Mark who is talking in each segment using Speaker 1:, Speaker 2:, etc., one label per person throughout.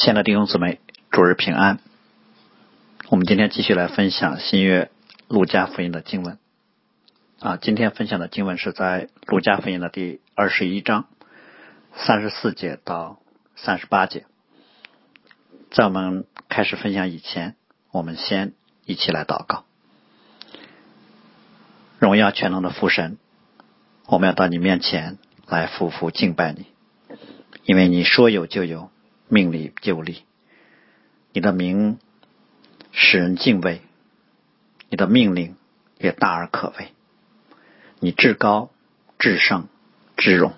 Speaker 1: 亲爱的弟兄姊妹，主日平安。我们今天继续来分享新约路加福音的经文。啊，今天分享的经文是在路加福音的第二十一章三十四节到三十八节。在我们开始分享以前，我们先一起来祷告。荣耀全能的父神，我们要到你面前来匍匐敬拜你，因为你说有就有。命里就立，你的名使人敬畏，你的命令也大而可畏。你至高、至圣、至荣，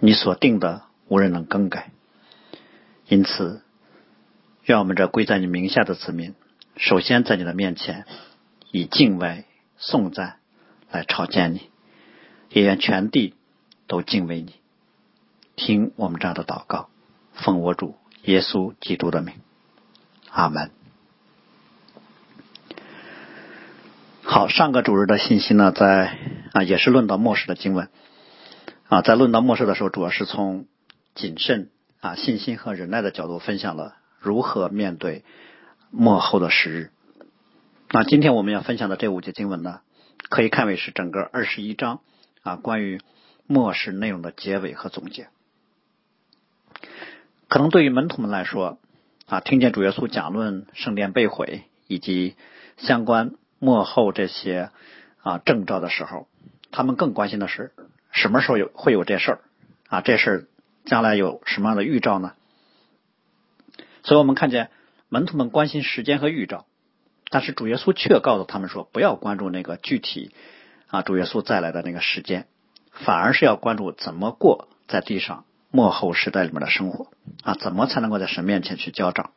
Speaker 1: 你所定的无人能更改。因此，愿我们这归在你名下的子民，首先在你的面前以敬畏、颂赞来朝见你，也愿全地都敬畏你。听我们这样的祷告。奉我主耶稣基督的名，阿门。好，上个主日的信息呢，在啊也是论到末世的经文啊，在论到末世的时候，主要是从谨慎啊、信心和忍耐的角度分享了如何面对末后的时日。那今天我们要分享的这五节经文呢，可以看为是整个二十一章啊关于末世内容的结尾和总结。可能对于门徒们来说，啊，听见主耶稣讲论圣殿被毁以及相关幕后这些啊征兆的时候，他们更关心的是什么时候有会有这事儿啊？这事儿将来有什么样的预兆呢？所以我们看见门徒们关心时间和预兆，但是主耶稣却告诉他们说，不要关注那个具体啊主耶稣再来的那个时间，反而是要关注怎么过在地上。幕后时代里面的生活啊，怎么才能够在神面前去交账？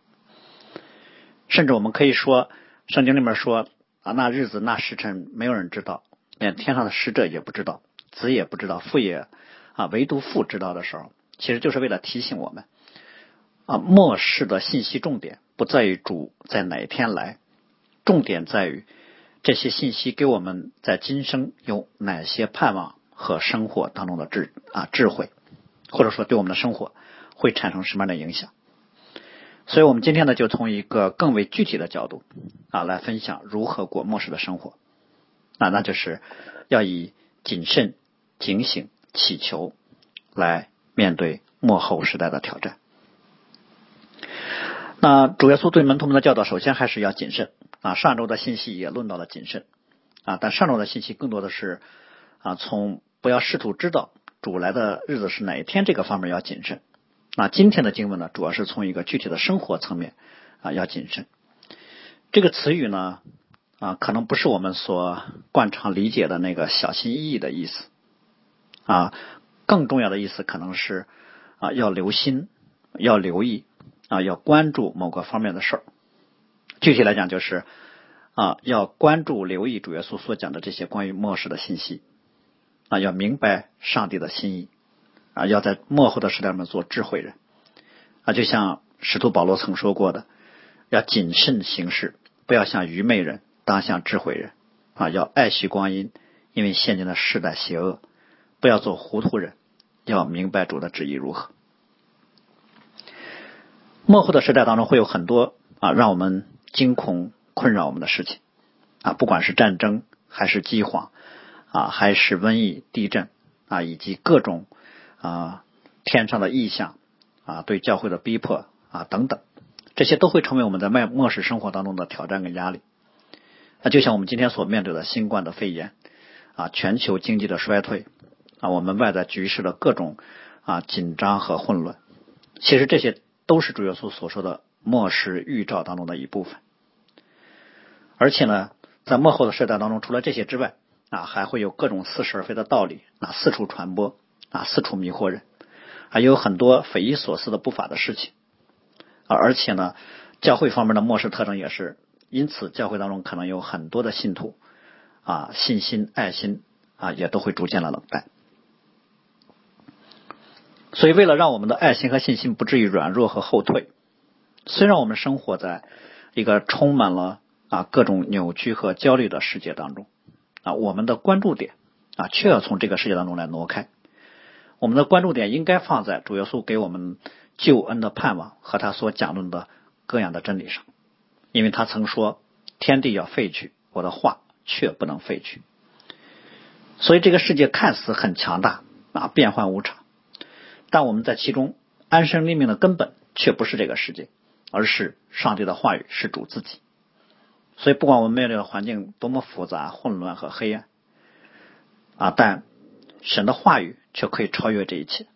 Speaker 1: 甚至我们可以说，圣经里面说啊，那日子那时辰没有人知道，连天上的使者也不知道，子也不知道，父也啊，唯独父知道的时候，其实就是为了提醒我们啊，末世的信息重点不在于主在哪一天来，重点在于这些信息给我们在今生有哪些盼望和生活当中的智啊智慧。或者说对我们的生活会产生什么样的影响？所以，我们今天呢，就从一个更为具体的角度啊，来分享如何过末世的生活啊，那就是要以谨慎、警醒、祈求来面对末后时代的挑战。那主耶稣对门徒们的教导，首先还是要谨慎啊。上周的信息也论到了谨慎啊，但上周的信息更多的是啊，从不要试图知道。主来的日子是哪一天？这个方面要谨慎。那今天的经文呢，主要是从一个具体的生活层面啊要谨慎。这个词语呢啊，可能不是我们所惯常理解的那个小心翼翼的意思啊，更重要的意思可能是啊要留心、要留意啊要关注某个方面的事儿。具体来讲，就是啊要关注、留意主耶稣所讲的这些关于末世的信息。啊，要明白上帝的心意啊，要在幕后的时代里面做智慧人啊，就像使徒保罗曾说过的，要谨慎行事，不要像愚昧人，当像智慧人啊，要爱惜光阴，因为现今的世代邪恶，不要做糊涂人，要明白主的旨意如何。幕后的时代当中会有很多啊，让我们惊恐困扰我们的事情啊，不管是战争还是饥荒。啊，还是瘟疫、地震啊，以及各种啊天上的异象啊，对教会的逼迫啊等等，这些都会成为我们在末末世生活当中的挑战跟压力。那就像我们今天所面对的新冠的肺炎啊，全球经济的衰退啊，我们外在局势的各种啊紧张和混乱，其实这些都是主耶稣所说的末世预兆当中的一部分。而且呢，在末后的时代当中，除了这些之外，啊，还会有各种似是而非的道理啊，四处传播啊，四处迷惑人，还有很多匪夷所思的不法的事情啊。而且呢，教会方面的末世特征也是，因此教会当中可能有很多的信徒啊，信心、爱心啊，也都会逐渐的冷淡。所以，为了让我们的爱心和信心不至于软弱和后退，虽然我们生活在一个充满了啊各种扭曲和焦虑的世界当中。啊，我们的关注点啊，却要从这个世界当中来挪开。我们的关注点应该放在主耶稣给我们救恩的盼望和他所讲论的各样的真理上，因为他曾说：“天地要废去，我的话却不能废去。”所以这个世界看似很强大啊，变幻无常，但我们在其中安身立命的根本却不是这个世界，而是上帝的话语，是主自己。所以，不管我们面对的环境多么复杂、混乱和黑暗啊，但神的话语却可以超越这一切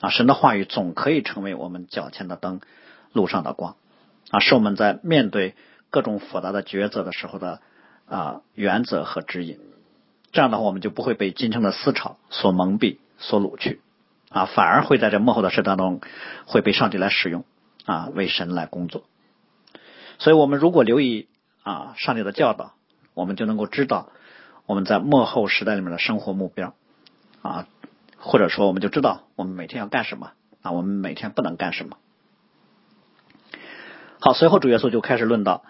Speaker 1: 啊！神的话语总可以成为我们脚前的灯，路上的光啊，是我们在面对各种复杂的抉择的时候的啊原则和指引。这样的话，我们就不会被今生的思潮所蒙蔽、所掳去啊，反而会在这幕后的事当中会被上帝来使用啊，为神来工作。所以，我们如果留意啊上帝的教导，我们就能够知道我们在幕后时代里面的生活目标啊，或者说，我们就知道我们每天要干什么啊，我们每天不能干什么。好，随后主耶稣就开始论到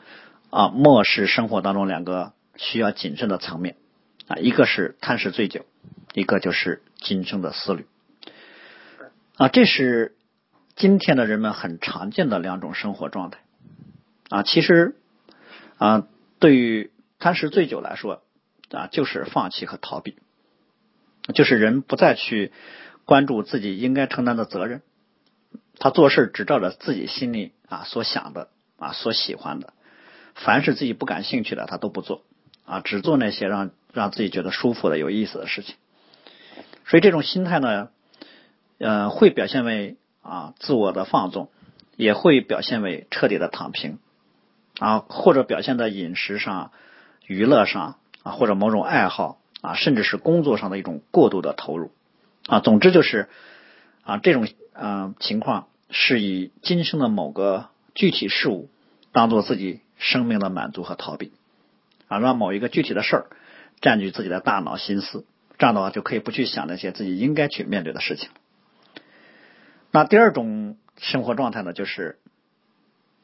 Speaker 1: 啊末世生活当中两个需要谨慎的层面。啊，一个是贪食醉酒，一个就是今生的思虑。啊，这是今天的人们很常见的两种生活状态。啊，其实啊，对于贪食醉酒来说，啊，就是放弃和逃避，就是人不再去关注自己应该承担的责任，他做事只照着自己心里啊所想的啊所喜欢的，凡是自己不感兴趣的，他都不做。啊，只做那些让让自己觉得舒服的、有意思的事情。所以这种心态呢，呃，会表现为啊自我的放纵，也会表现为彻底的躺平啊，或者表现在饮食上、娱乐上啊，或者某种爱好啊，甚至是工作上的一种过度的投入啊。总之就是啊，这种啊情况是以今生的某个具体事物当做自己生命的满足和逃避。啊，让某一个具体的事儿占据自己的大脑心思，这样的话就可以不去想那些自己应该去面对的事情。那第二种生活状态呢，就是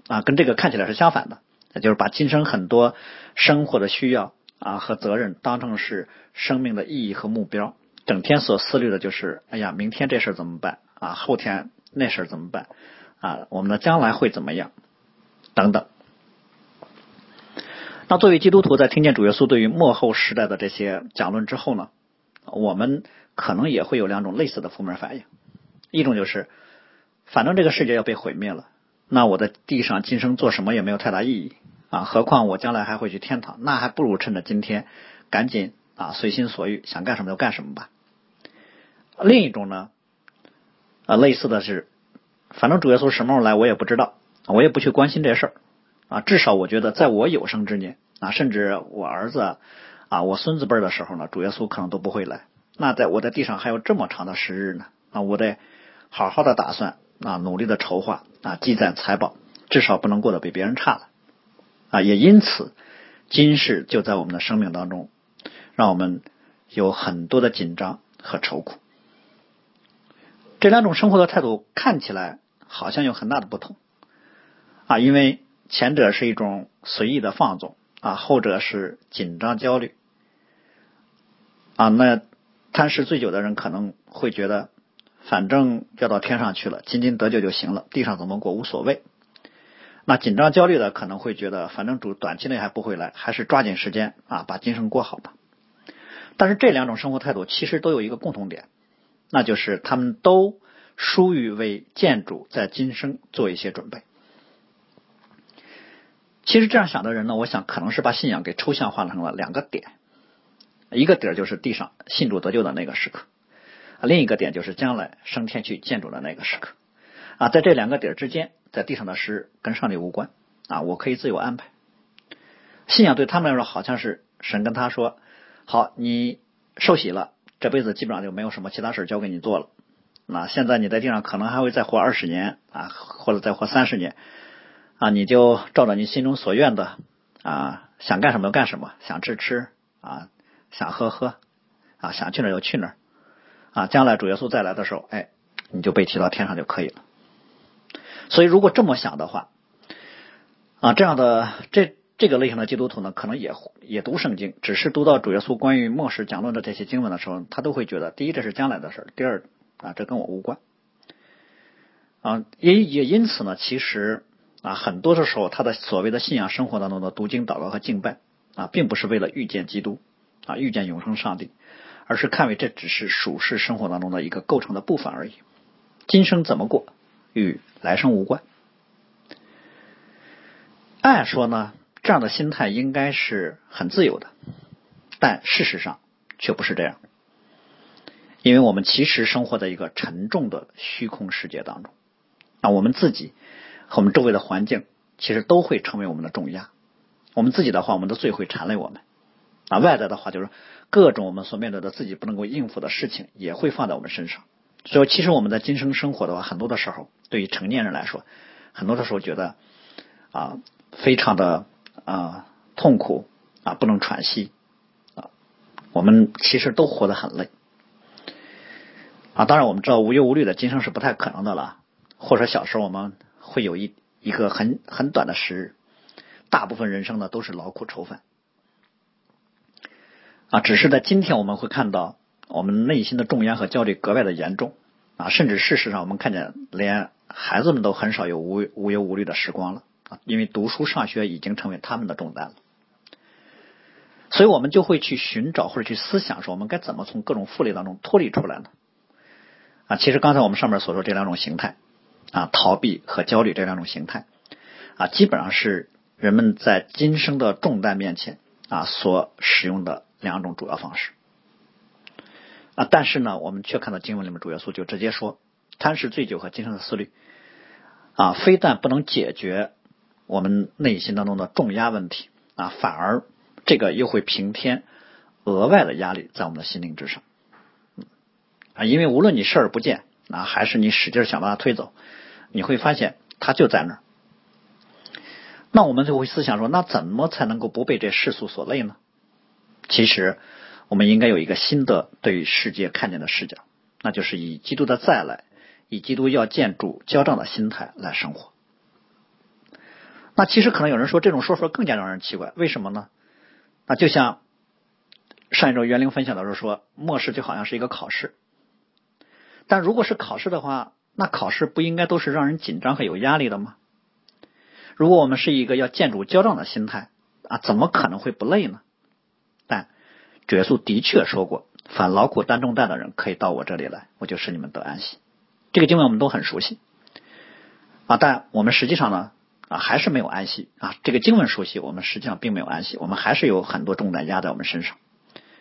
Speaker 1: 啊，跟这个看起来是相反的，就是把今生很多生活的需要啊和责任当成是生命的意义和目标，整天所思虑的就是，哎呀，明天这事怎么办啊？后天那事怎么办啊？我们的将来会怎么样？等等。那作为基督徒，在听见主耶稣对于末后时代的这些讲论之后呢，我们可能也会有两种类似的负面反应。一种就是，反正这个世界要被毁灭了，那我在地上今生做什么也没有太大意义啊，何况我将来还会去天堂，那还不如趁着今天赶紧啊随心所欲，想干什么就干什么吧。另一种呢，啊类似的是，反正主耶稣什么时候来我也不知道，我也不去关心这事儿。啊，至少我觉得，在我有生之年啊，甚至我儿子啊，我孙子辈的时候呢，主耶稣可能都不会来。那在我在地上还有这么长的时日呢，啊，我得好好的打算啊，努力的筹划啊，积攒财宝，至少不能过得比别人差了啊。也因此，今世就在我们的生命当中，让我们有很多的紧张和愁苦。这两种生活的态度看起来好像有很大的不同啊，因为。前者是一种随意的放纵啊，后者是紧张焦虑啊。那贪食醉酒的人可能会觉得，反正要到天上去了，津津得救就行了，地上怎么过无所谓。那紧张焦虑的可能会觉得，反正主短期内还不会来，还是抓紧时间啊，把今生过好吧。但是这两种生活态度其实都有一个共同点，那就是他们都疏于为建筑在今生做一些准备。其实这样想的人呢，我想可能是把信仰给抽象化成了两个点，一个点就是地上信主得救的那个时刻，另一个点就是将来升天去建主的那个时刻。啊，在这两个点之间，在地上的事跟上帝无关啊，我可以自由安排。信仰对他们来说，好像是神跟他说：“好，你受洗了，这辈子基本上就没有什么其他事交给你做了。那现在你在地上可能还会再活二十年啊，或者再活三十年。”啊，你就照着你心中所愿的啊，想干什么就干什么，想吃吃啊，想喝喝啊，想去哪就去哪啊。将来主耶稣再来的时候，哎，你就被提到天上就可以了。所以，如果这么想的话啊，这样的这这个类型的基督徒呢，可能也也读圣经，只是读到主耶稣关于末世讲论的这些经文的时候，他都会觉得，第一这是将来的事，第二啊这跟我无关啊，也也因此呢，其实啊，很多的时候，他的所谓的信仰生活当中的读经、祷告和敬拜啊，并不是为了遇见基督啊，遇见永生上帝，而是看为这只是属世生活当中的一个构成的部分而已。今生怎么过，与来生无关。按说呢，这样的心态应该是很自由的，但事实上却不是这样。因为我们其实生活在一个沉重的虚空世界当中，啊，我们自己和我们周围的环境其实都会成为我们的重压。我们自己的话，我们的罪会缠累我们；啊，外在的话，就是各种我们所面对的自己不能够应付的事情，也会放在我们身上。所以，其实我们在今生生活的话，很多的时候，对于成年人来说，很多的时候觉得啊，非常的啊痛苦啊，不能喘息啊，我们其实都活得很累。啊，当然我们知道无忧无虑的今生是不太可能的了，或者小时候我们会有一一个很很短的时日，大部分人生呢都是劳苦愁烦。啊，只是在今天我们会看到我们内心的重压和焦虑格外的严重啊，甚至事实上我们看见连孩子们都很少有无无忧无虑的时光了啊，因为读书上学已经成为他们的重担了，所以我们就会去寻找或者去思想说，我们该怎么从各种负累当中脱离出来呢？啊，其实刚才我们上面所说这两种形态，啊，逃避和焦虑这两种形态，啊，基本上是人们在今生的重担面前啊所使用的两种主要方式。啊，但是呢，我们却看到经文里面主耶稣就直接说，贪食醉酒和今生的思虑，啊，非但不能解决我们内心当中的重压问题，啊，反而这个又会平添额外的压力在我们的心灵之上。啊，因为无论你视而不见啊，还是你使劲想把它推走，你会发现它就在那儿。那我们就会思想说，那怎么才能够不被这世俗所累呢？其实，我们应该有一个新的对于世界看见的视角，那就是以基督的再来，以基督要见主交账的心态来生活。那其实可能有人说，这种说法更加让人奇怪，为什么呢？那就像上一周袁玲分享的时候说，末世就好像是一个考试。但如果是考试的话，那考试不应该都是让人紧张和有压力的吗？如果我们是一个要见主交账的心态啊，怎么可能会不累呢？主耶稣的确说过：“凡劳苦担重担的人，可以到我这里来，我就使你们得安息。”这个经文我们都很熟悉啊，但我们实际上呢啊，还是没有安息啊。这个经文熟悉，我们实际上并没有安息，我们还是有很多重担压在我们身上，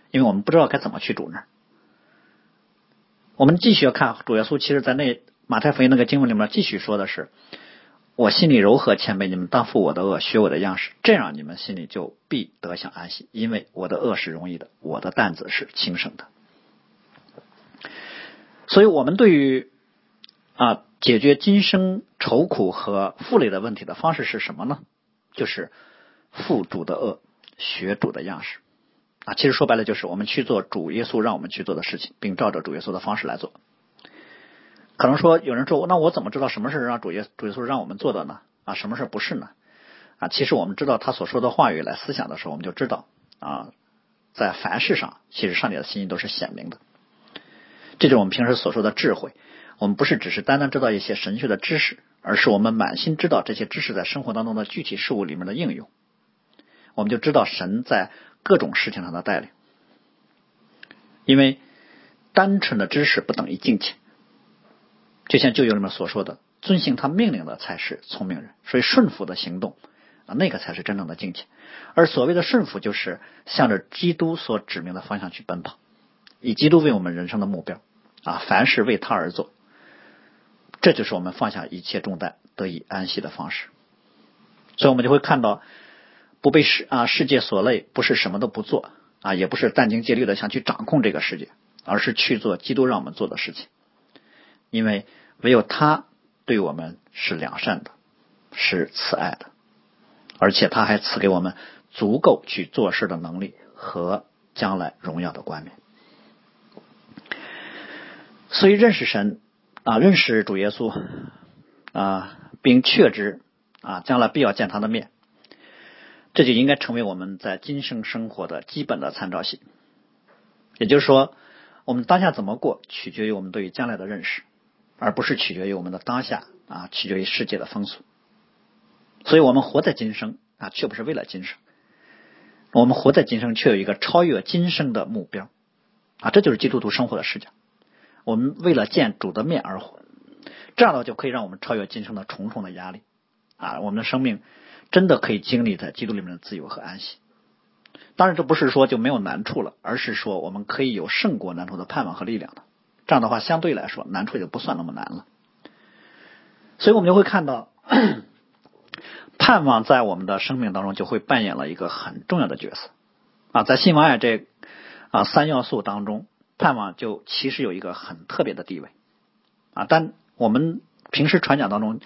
Speaker 1: 因为我们不知道该怎么去主那儿。我们继续要看主耶稣，其实在那马太福音那个经文里面继续说的是：“我心里柔和谦卑，你们当负我的恶，学我的样式，这样你们心里就必得享安息。因为我的恶是容易的，我的担子是轻省的。”所以，我们对于啊解决今生愁苦和负累的问题的方式是什么呢？就是负主的恶，学主的样式。啊，其实说白了就是我们去做主耶稣让我们去做的事情，并照着主耶稣的方式来做。可能说有人说，那我怎么知道什么是让主耶稣主耶稣让我们做的呢？啊，什么事不是呢？啊，其实我们知道他所说的话语来思想的时候，我们就知道啊，在凡事上，其实上帝的心意都是显明的。这就是我们平时所说的智慧。我们不是只是单单知道一些神学的知识，而是我们满心知道这些知识在生活当中的具体事物里面的应用。我们就知道神在。各种事情上的带领，因为单纯的知识不等于金钱，就像旧约里面所说的，遵行他命令的才是聪明人，所以顺服的行动啊，那个才是真正的境界。而所谓的顺服，就是向着基督所指明的方向去奔跑，以基督为我们人生的目标啊，凡事为他而做，这就是我们放下一切重担得以安息的方式。所以，我们就会看到。不被世啊世界所累，不是什么都不做啊，也不是殚精竭虑的想去掌控这个世界，而是去做基督让我们做的事情。因为唯有他对我们是良善的，是慈爱的，而且他还赐给我们足够去做事的能力和将来荣耀的冠冕。所以认识神啊，认识主耶稣啊，并确知啊，将来必要见他的面。这就应该成为我们在今生生活的基本的参照系。也就是说，我们当下怎么过，取决于我们对于将来的认识而不是取决于我们的当下啊，取决于世界的风俗。所以我们活在今生啊，却不是为了今生。我们活在今生，却有一个超越今生的目标啊，这就是基督徒生活的视角。我们为了见主的面而活，这样的话就可以让我们超越今生的重重的压力啊，我们的生命真的可以经历在基督里面的自由和安息。当然，这不是说就没有难处了，而是说我们可以有胜过难处的盼望和力量的。这样的话，相对来说难处就不算那么难了。所以我们就会看到，盼望在我们的生命当中就会扮演了一个很重要的角色啊。在信望爱这啊三要素当中，盼望就其实有一个很特别的地位啊。但我们平时传讲当中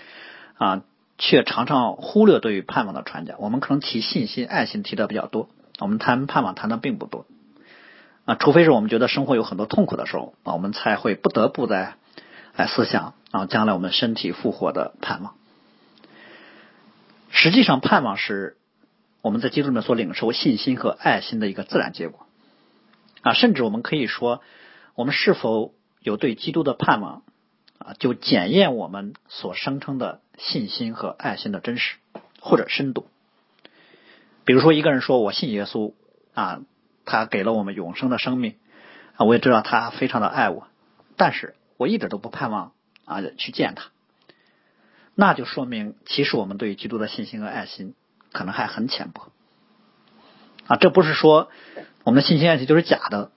Speaker 1: 啊，却常常忽略对于盼望的传讲。我们可能提信心、爱心提的比较多。我们谈盼望谈的并不多啊，除非是我们觉得生活有很多痛苦的时候啊，我们才会不得不在来思想啊，将来我们身体复活的盼望。实际上，盼望是我们在基督里面所领受信心和爱心的一个自然结果啊，甚至我们可以说，我们是否有对基督的盼望啊，就检验我们所声称的信心和爱心的真实或者深度。比如说，一个人说我信耶稣啊，他给了我们永生的生命啊，我也知道他非常的爱我，但是我一点都不盼望啊去见他，那就说明其实我们对基督的信心和爱心可能还很浅薄啊。这不是说我们的信心爱心就是假的，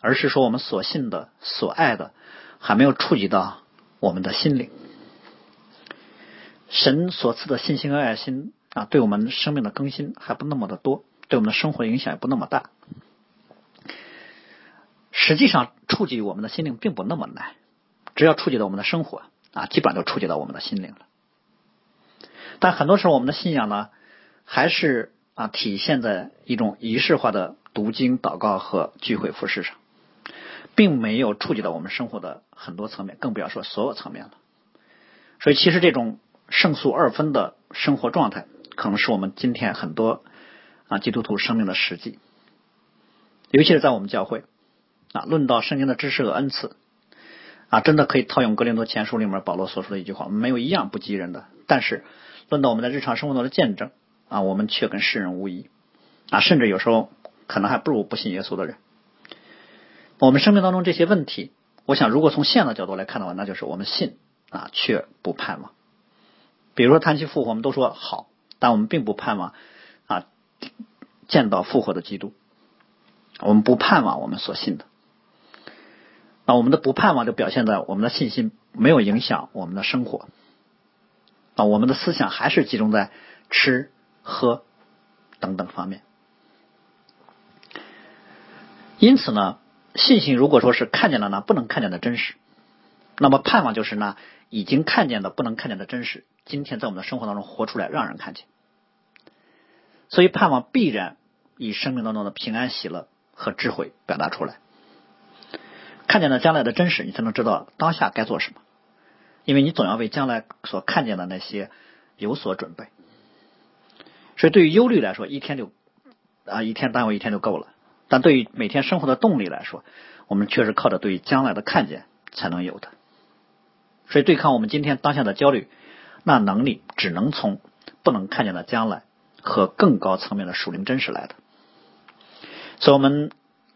Speaker 1: 而是说我们所信的、所爱的还没有触及到我们的心灵。神所赐的信心和爱心。啊，对我们生命的更新还不那么的多，对我们的生活影响也不那么大。实际上，触及我们的心灵并不那么难，只要触及到我们的生活啊，基本上就触及到我们的心灵了。但很多时候，我们的信仰呢，还是啊体现在一种仪式化的读经、祷告和聚会服饰上，并没有触及到我们生活的很多层面，更不要说所有层面了。所以，其实这种胜诉二分的生活状态。可能是我们今天很多啊基督徒生命的实际，尤其是在我们教会啊，论到圣经的知识和恩赐啊，真的可以套用格林多前书里面保罗所说的一句话：没有一样不及人的。但是论到我们在日常生活中的见证啊，我们却跟世人无异啊，甚至有时候可能还不如不信耶稣的人。我们生命当中这些问题，我想如果从现的角度来看的话，那就是我们信啊，却不盼望。比如说谈起复活，我们都说好。但我们并不盼望见到复活的基督，我们不盼望我们所信的，那我们的不盼望就表现在我们的信心没有影响我们的生活，啊，我们的思想还是集中在吃喝等等方面。因此呢，信心如果说是看见了那不能看见的真实，那么盼望就是那已经看见的不能看见的真实。今天在我们的生活当中活出来，让人看见，所以盼望必然以生命当中的平安、喜乐和智慧表达出来。看见了将来的真实，你才能知道当下该做什么，因为你总要为将来所看见的那些有所准备。所以，对于忧虑来说，一天就啊一天耽误一天就够了；但对于每天生活的动力来说，我们确实靠着对于将来的看见才能有的。所以，对抗我们今天当下的焦虑。那能力只能从不能看见的将来和更高层面的属灵真实来的。所以，我们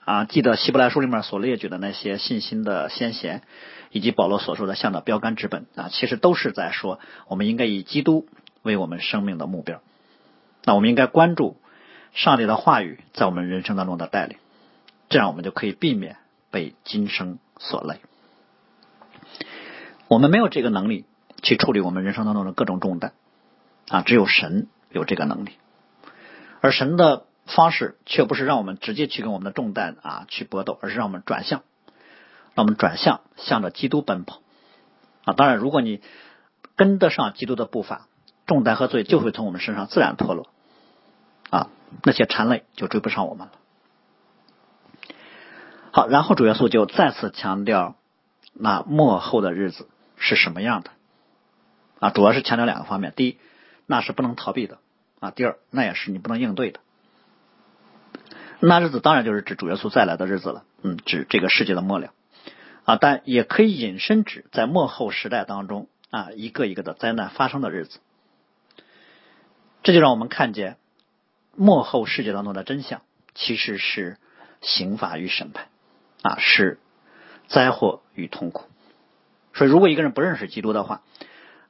Speaker 1: 啊，记得希伯来书里面所列举的那些信心的先贤，以及保罗所说的向的标杆之本啊，其实都是在说，我们应该以基督为我们生命的目标。那我们应该关注上帝的话语在我们人生当中的带领，这样我们就可以避免被今生所累。我们没有这个能力。去处理我们人生当中的各种重担啊，只有神有这个能力，而神的方式却不是让我们直接去跟我们的重担啊去搏斗，而是让我们转向，让我们转向向着基督奔跑啊。当然，如果你跟得上基督的步伐，重担和罪就会从我们身上自然脱落啊，那些缠累就追不上我们了。好，然后主耶稣就再次强调那末后的日子是什么样的。啊，主要是强调两个方面：第一，那是不能逃避的；啊，第二，那也是你不能应对的。那日子当然就是指主耶稣再来的日子了，嗯，指这个世界的末了。啊，但也可以引申指在末后时代当中啊一个一个的灾难发生的日子。这就让我们看见幕后世界当中的真相，其实是刑罚与审判啊，是灾祸与痛苦。所以，如果一个人不认识基督的话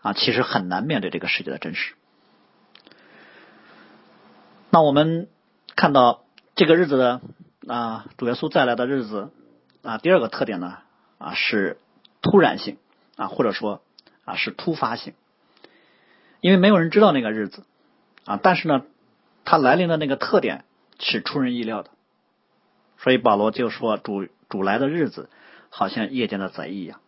Speaker 1: 啊，其实很难面对这个世界的真实。那我们看到这个日子的啊，主耶稣再来的日子啊，第二个特点呢啊是突然性啊，或者说啊是突发性，因为没有人知道那个日子啊，但是呢，他来临的那个特点是出人意料的，所以保罗就说主主来的日子好像夜间的贼一样。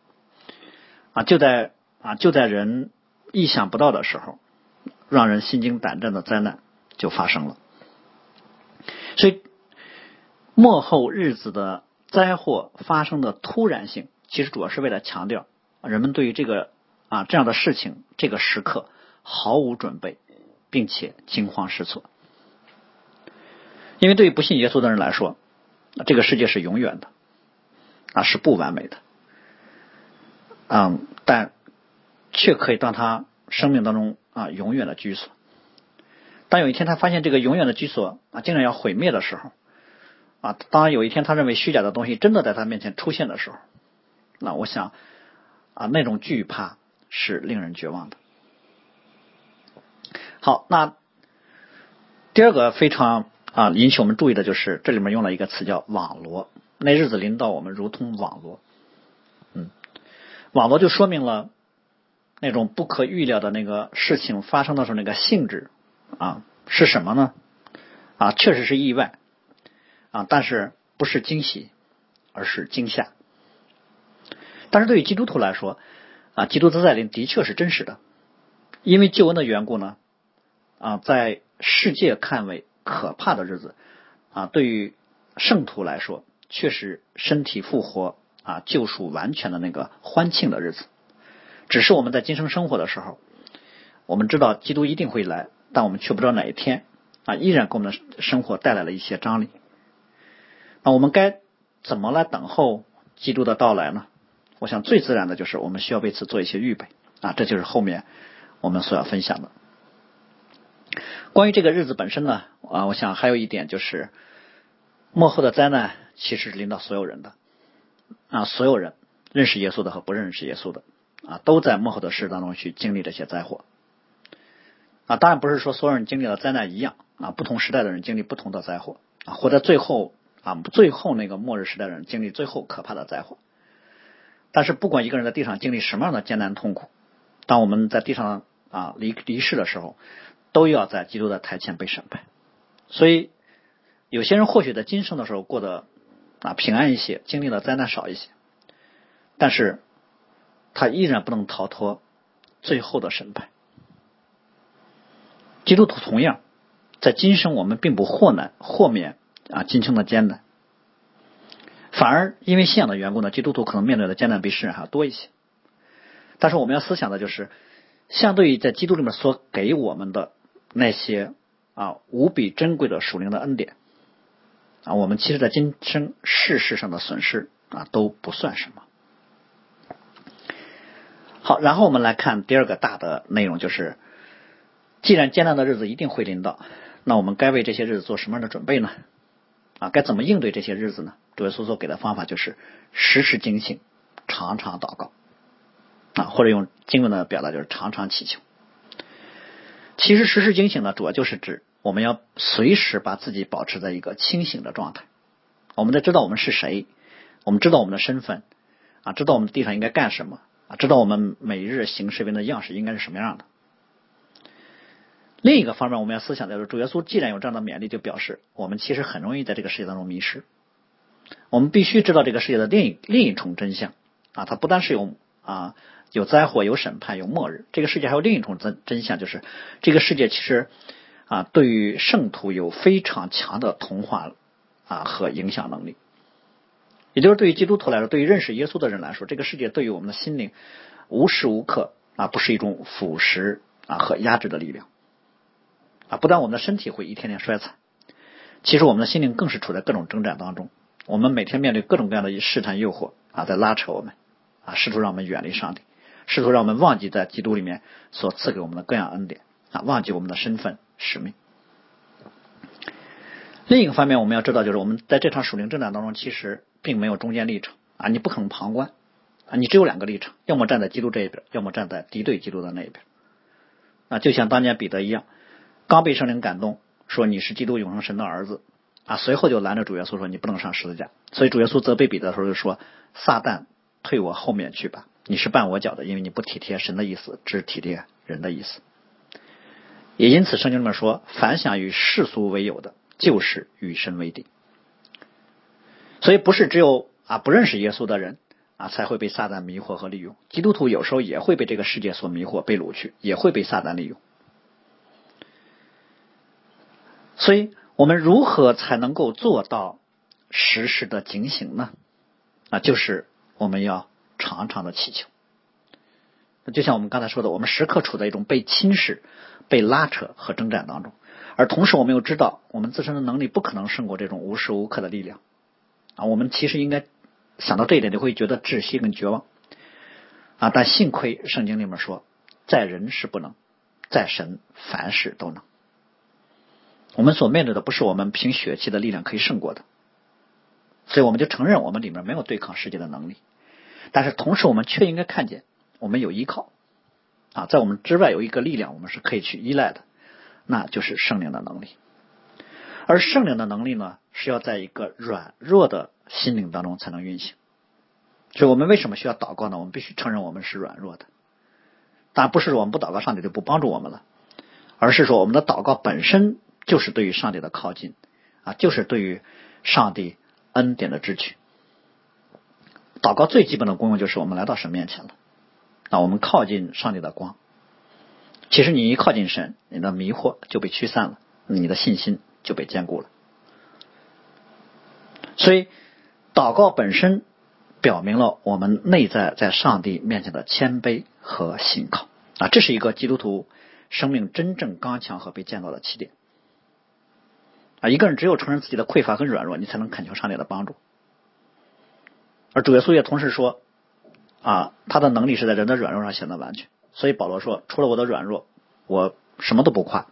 Speaker 1: 啊，就在啊就在人意想不到的时候，让人心惊胆战的灾难。就发生了，所以末后日子的灾祸发生的突然性，其实主要是为了强调人们对于这个啊这样的事情这个时刻毫无准备，并且惊慌失措。因为对于不信耶稣的人来说，这个世界是永远的啊是不完美的，嗯，但却可以当他生命当中啊永远的居所。当有一天他发现这个永远的居所啊，竟然要毁灭的时候，啊，当有一天他认为虚假的东西真的在他面前出现的时候，那我想啊，那种惧怕是令人绝望的。好，那第二个非常啊引起我们注意的就是这里面用了一个词叫网罗，那日子临到我们如同网罗，嗯，网罗就说明了那种不可预料的那个事情发生的时候那个性质。啊，是什么呢？啊，确实是意外啊，但是不是惊喜，而是惊吓。但是对于基督徒来说，啊，基督的再临的确是真实的，因为救恩的缘故呢，啊，在世界看为可怕的日子，啊，对于圣徒来说，却是身体复活啊，救赎完全的那个欢庆的日子。只是我们在今生生活的时候，我们知道基督一定会来。但我们却不知道哪一天啊，依然给我们的生活带来了一些张力。那我们该怎么来等候基督的到来呢？我想最自然的就是我们需要为此做一些预备啊，这就是后面我们所要分享的。关于这个日子本身呢啊，我想还有一点就是幕后的灾难其实是临到所有人的啊，所有人认识耶稣的和不认识耶稣的啊，都在幕后的事当中去经历这些灾祸。啊，当然不是说所有人经历了灾难一样啊，不同时代的人经历不同的灾祸啊，或者最后啊，最后那个末日时代的人经历最后可怕的灾祸。但是不管一个人在地上经历什么样的艰难痛苦，当我们在地上啊离离世的时候，都要在基督的台前被审判。所以有些人或许在今生的时候过得啊平安一些，经历了灾难少一些，但是他依然不能逃脱最后的审判。基督徒同样，在今生我们并不豁难豁免啊今生的艰难，反而因为信仰的缘故呢，基督徒可能面对的艰难比世人还要多一些。但是我们要思想的就是，相对于在基督里面所给我们的那些啊无比珍贵的属灵的恩典啊，我们其实在今生世事上的损失啊都不算什么。好，然后我们来看第二个大的内容就是。既然艰难的日子一定会临到，那我们该为这些日子做什么样的准备呢？啊，该怎么应对这些日子呢？主耶稣所给的方法就是时时警醒，常常祷告啊，或者用经文的表达就是常常祈求。其实时时警醒呢，主要就是指我们要随时把自己保持在一个清醒的状态。我们得知道我们是谁，我们知道我们的身份啊，知道我们地上应该干什么啊，知道我们每日行事边的样式应该是什么样的。另一个方面，我们要思想的是，主耶稣既然有这样的勉励，就表示我们其实很容易在这个世界当中迷失。我们必须知道这个世界的另一另一重真相啊，它不单是有啊有灾祸、有审判、有末日，这个世界还有另一重真真相，就是这个世界其实啊对于圣徒有非常强的同化啊和影响能力。也就是对于基督徒来说，对于认识耶稣的人来说，这个世界对于我们的心灵无时无刻啊不是一种腐蚀啊和压制的力量。啊，不但我们的身体会一天天衰残，其实我们的心灵更是处在各种征战当中。我们每天面对各种各样的试探、诱惑，啊，在拉扯我们啊，试图让我们远离上帝，试图让我们忘记在基督里面所赐给我们的各样恩典啊，忘记我们的身份使命。另一个方面，我们要知道，就是我们在这场属灵征战当中，其实并没有中间立场啊，你不可能旁观啊，你只有两个立场，要么站在基督这一边，要么站在敌对基督的那一边啊。就像当年彼得一样，刚被圣灵感动，说你是基督永生神的儿子啊，随后就拦着主耶稣说你不能上十字架。所以主耶稣责备彼得的时候就说：“撒旦，退我后面去吧，你是绊我脚的，因为你不体贴神的意思，只体贴人的意思。”也因此，圣经里面说，凡想与世俗为友的。就是与神为敌，所以不是只有啊不认识耶稣的人啊才会被撒旦迷惑和利用，基督徒有时候也会被这个世界所迷惑、被掳去，也会被撒旦利用。所以，我们如何才能够做到时时的警醒呢？啊，就是我们要常常的祈求。就像我们刚才说的，我们时刻处在一种被侵蚀、被拉扯和征战当中。而同时，我们又知道，我们自身的能力不可能胜过这种无时无刻的力量啊！我们其实应该想到这一点，就会觉得窒息跟绝望啊！但幸亏圣经里面说，在人是不能，在神凡事都能。我们所面对的不是我们凭血气的力量可以胜过的，所以我们就承认我们里面没有对抗世界的能力。但是同时，我们却应该看见，我们有依靠啊，在我们之外有一个力量，我们是可以去依赖的。那就是圣灵的能力，而圣灵的能力呢，是要在一个软弱的心灵当中才能运行。所以我们为什么需要祷告呢？我们必须承认我们是软弱的。但不是说我们不祷告，上帝就不帮助我们了，而是说我们的祷告本身就是对于上帝的靠近啊，就是对于上帝恩典的支取。祷告最基本的功用就是我们来到神面前了，那我们靠近上帝的光。其实你一靠近神，你的迷惑就被驱散了，你的信心就被坚固了。所以，祷告本身表明了我们内在在上帝面前的谦卑和信靠啊，这是一个基督徒生命真正刚强和被建造的起点啊。一个人只有承认自己的匮乏和软弱，你才能恳求上帝的帮助。而主耶稣也同时说啊，他的能力是在人的软弱上显得完全。所以保罗说：“除了我的软弱，我什么都不夸。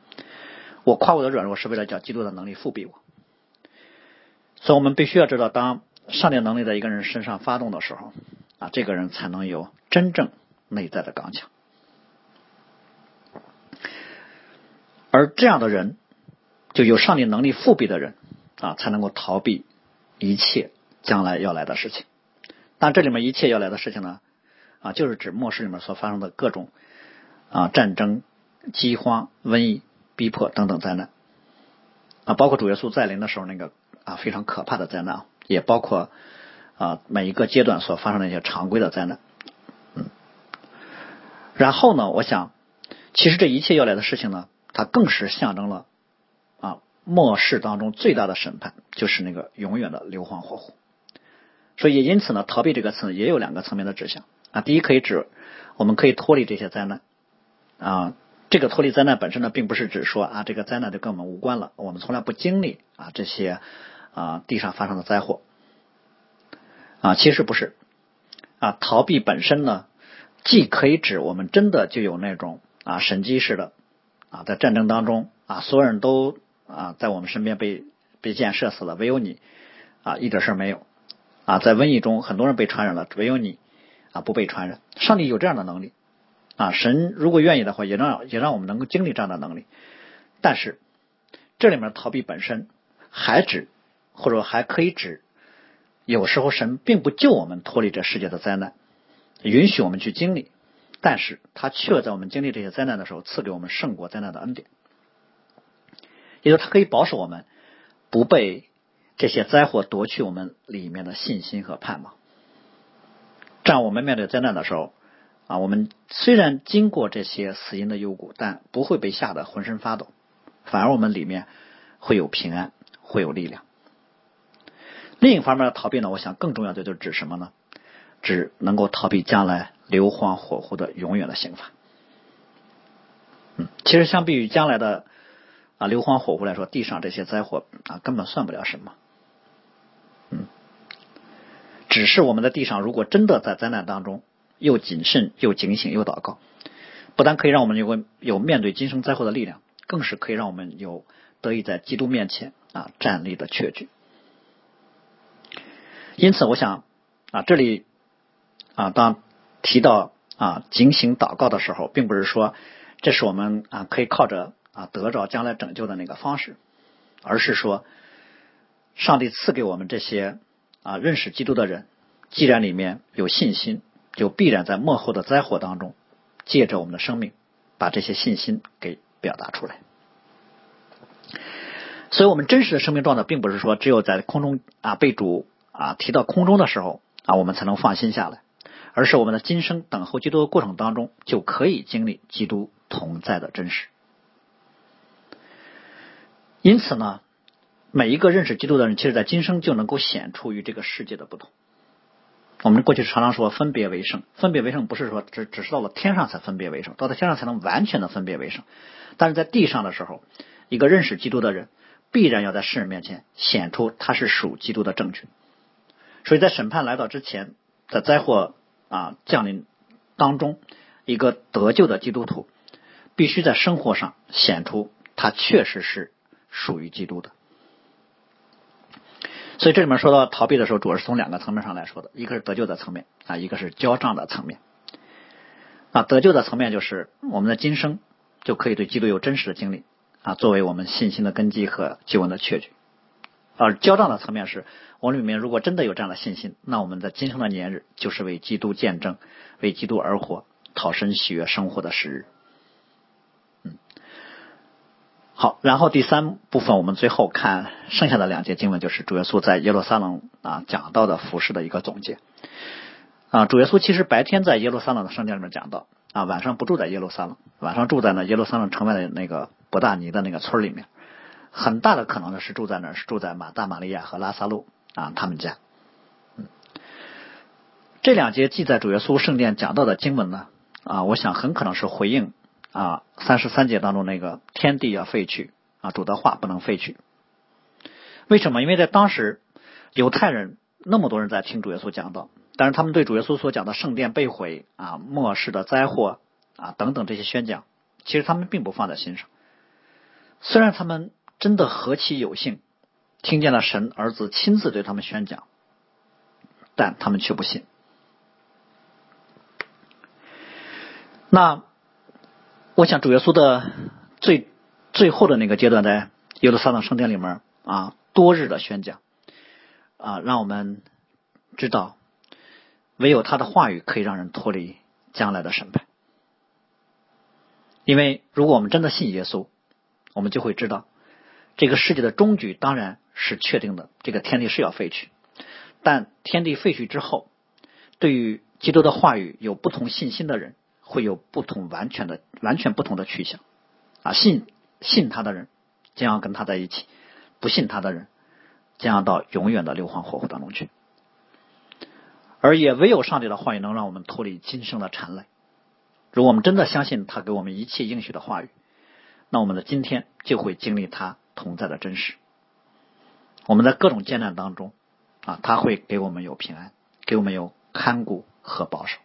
Speaker 1: 我夸我的软弱，是为了叫基督的能力复庇我。所以，我们必须要知道，当上帝能力在一个人身上发动的时候，啊，这个人才能有真正内在的刚强。而这样的人，就有上帝能力复辟的人，啊，才能够逃避一切将来要来的事情。但这里面一切要来的事情呢？”啊，就是指末世里面所发生的各种啊战争、饥荒、瘟疫、逼迫等等灾难啊，包括主耶稣再临的时候那个啊非常可怕的灾难，也包括啊每一个阶段所发生的一些常规的灾难。嗯，然后呢，我想其实这一切要来的事情呢，它更是象征了末世当中最大的审判，就是那个永远的硫磺火湖。所以因此呢，逃避这个词也有两个层面的指向。啊，第一可以指我们可以脱离这些灾难啊，这个脱离灾难本身呢，并不是指说啊这个灾难就跟我们无关了，我们从来不经历啊这些啊地上发生的灾祸啊，其实不是啊，逃避本身呢，既可以指我们真的就有那种啊神迹式的啊在战争当中啊所有人都啊在我们身边被被箭射死了，唯有你啊一点事没有啊，在瘟疫中很多人被传染了，唯有你。啊，不被传染，上帝有这样的能力啊！神如果愿意的话，也让也让我们能够经历这样的能力。但是这里面逃避本身还指或者还可以指，有时候神并不救我们脱离这世界的灾难，允许我们去经历，但是他却在我们经历这些灾难的时候赐给我们胜过灾难的恩典，也就是他可以保守我们不被这些灾祸夺去我们里面的信心和盼望。这样，我们面对灾难的时候，啊，我们虽然经过这些死因的幽谷，但不会被吓得浑身发抖，反而我们里面会有平安，会有力量。另一方面的逃避呢，我想更重要的就是指什么呢？指能够逃避将来硫磺火湖的永远的刑罚。嗯，其实相比于将来的啊硫磺火湖来说，地上这些灾祸啊根本算不了什么。嗯只是我们在地上，如果真的在灾难当中又谨慎又警醒又祷告，不但可以让我们有有面对今生灾祸的力量，更是可以让我们有得以在基督面前啊站立的确据。因此，我想啊，这里啊，当提到啊警醒祷告的时候，并不是说这是我们啊可以靠着啊得着将来拯救的那个方式，而是说上帝赐给我们这些啊认识基督的人，既然里面有信心，就必然在幕后的灾祸当中，借着我们的生命，把这些信心给表达出来。所以，我们真实的生命状态，并不是说只有在空中啊被主。啊，提到空中的时候啊，我们才能放心下来，而是我们的今生等候基督的过程当中，就可以经历基督同在的真实。因此呢，每一个认识基督的人，其实在今生就能够显出与这个世界的不同。我们过去常常说分别为圣，分别为圣不是说只只是到了天上才分别为圣，到了天上才能完全的分别为圣。但是在地上的时候，一个认识基督的人，必然要在世人面前显出他是属基督的证据。所以在审判来到之前，在灾祸啊降临当中，一个得救的基督徒必须在生活上显出他确实是属于基督的。所以这里面说到逃避的时候，主要是从两个层面上来说的，一个是得救的层面啊，一个是交账的层面。啊，得救的层面就是我们的今生就可以对基督有真实的经历啊，作为我们信心的根基和救恩的确据。而交账的层面是，我们里面如果真的有这样的信心，那我们的今生的年日就是为基督见证，为基督而活，讨生喜悦生活的时日。嗯，好，然后第三部分我们最后看剩下的两节经文，就是主耶稣在耶路撒冷啊讲到的服饰的一个总结。啊，主耶稣其实白天在耶路撒冷的圣殿里面讲到，啊晚上不住在耶路撒冷，晚上住在呢耶路撒冷城外的那个伯大尼的那个村里面。很大的可能呢是住在那儿？是住在马大、玛利亚和拉萨路啊他们家。嗯，这两节记载主耶稣圣殿讲到的经文呢啊，我想很可能是回应啊三十三节当中那个天地要废去啊主的话不能废去。为什么？因为在当时犹太人那么多人在听主耶稣讲道，但是他们对主耶稣所讲的圣殿被毁啊末世的灾祸啊等等这些宣讲，其实他们并不放在心上。虽然他们。真的何其有幸，听见了神儿子亲自对他们宣讲，但他们却不信。那我想主耶稣的最最后的那个阶段，在耶路撒冷圣殿里面啊，多日的宣讲啊，让我们知道，唯有他的话语可以让人脱离将来的审判。因为如果我们真的信耶稣，我们就会知道。这个世界的终局当然是确定的，这个天地是要废去。但天地废去之后，对于基督的话语有不同信心的人，会有不同完全的、完全不同的去向。啊，信信他的人将要跟他在一起，不信他的人将要到永远的硫磺火湖当中去。而也唯有上帝的话语能让我们脱离今生的缠累。如果我们真的相信他给我们一切应许的话语，那我们的今天就会经历他。同在的真实，我们在各种艰难当中啊，他会给我们有平安，给我们有看顾和保守，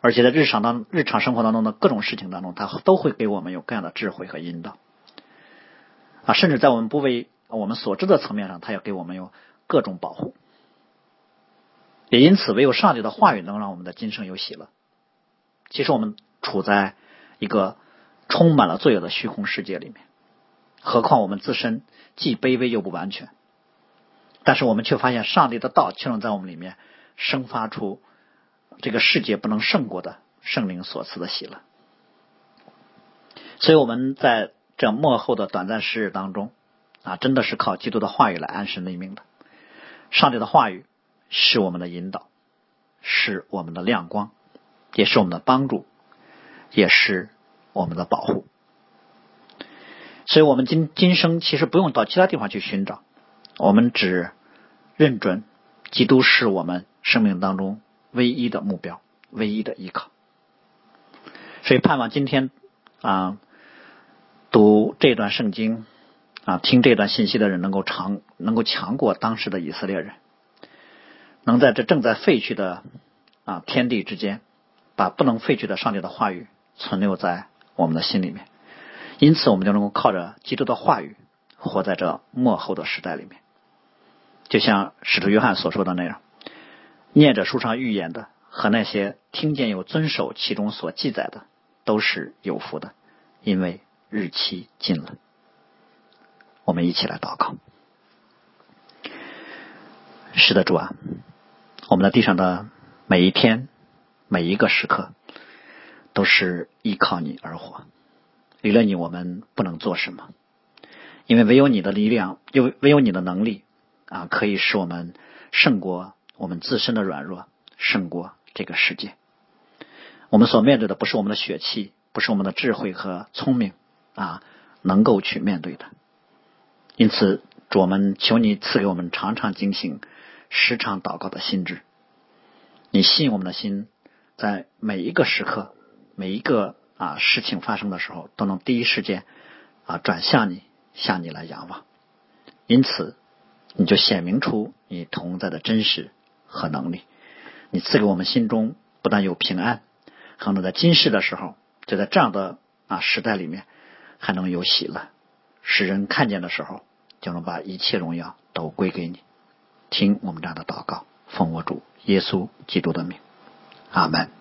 Speaker 1: 而且在日常当日常生活当中的各种事情当中，他都会给我们有各样的智慧和引导啊，甚至在我们不为我们所知的层面上，他要给我们有各种保护。也因此，唯有上帝的话语能让我们的今生有喜乐。其实我们处在一个充满了罪恶的虚空世界里面。何况我们自身既卑微又不完全，但是我们却发现上帝的道却能在我们里面生发出这个世界不能胜过的圣灵所赐的喜乐。所以我们在这幕后的短暂时日当中啊，真的是靠基督的话语来安身立命的。上帝的话语是我们的引导，是我们的亮光，也是我们的帮助，也是我们的保护。所以，我们今今生其实不用到其他地方去寻找，我们只认准基督是我们生命当中唯一的目标、唯一的依靠。所以，盼望今天啊读这段圣经啊听这段信息的人能够长能够强过当时的以色列人。能在这正在废去的啊天地之间，把不能废去的上帝的话语存留在我们的心里面。因此，我们就能够靠着基督的话语，活在这末后的时代里面。就像使徒约翰所说的那样，念着书上预言的和那些听见又遵守其中所记载的，都是有福的，因为日期近了。我们一起来祷告。是的，主啊，我们的地上的每一天、每一个时刻，都是依靠你而活。离了你，我们不能做什么，因为唯有你的力量，又唯有你的能力。啊，可以使我们胜过我们自身的软弱，胜过这个世界。我们所面对的不是我们的血气，不是我们的智慧和聪明啊，能够去面对的。因此，主我们求你赐给我们常常警醒、时常祷告的心智。你吸引我们的心，在每一个时刻、每一个啊事情发生的时候，都能第一时间啊转向你，向你来仰望。因此。你就显明出你同在的真实和能力，你赐给我们心中不但有平安，还能在今世的时候，就在这样的啊时代里面，还能有喜乐，使人看见的时候，就能把一切荣耀都归给你。听我们这样的祷告，奉我主耶稣基督的名，阿门。